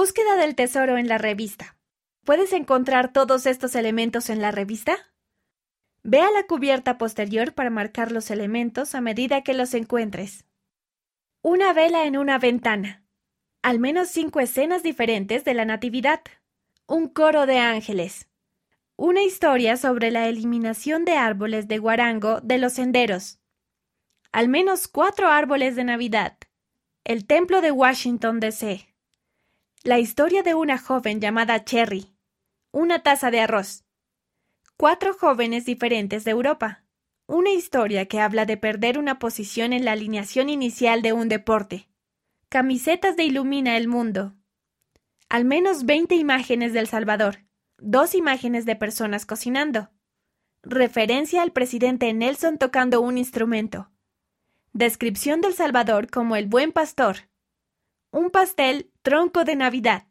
Búsqueda del tesoro en la revista. ¿Puedes encontrar todos estos elementos en la revista? Ve a la cubierta posterior para marcar los elementos a medida que los encuentres. Una vela en una ventana. Al menos cinco escenas diferentes de la Natividad. Un coro de ángeles. Una historia sobre la eliminación de árboles de guarango de los senderos. Al menos cuatro árboles de Navidad. El templo de Washington, D.C. La historia de una joven llamada Cherry. Una taza de arroz. Cuatro jóvenes diferentes de Europa. Una historia que habla de perder una posición en la alineación inicial de un deporte. Camisetas de Ilumina el Mundo. Al menos 20 imágenes del Salvador. Dos imágenes de personas cocinando. Referencia al presidente Nelson tocando un instrumento. Descripción del Salvador como el buen pastor. Un pastel tronco de Navidad.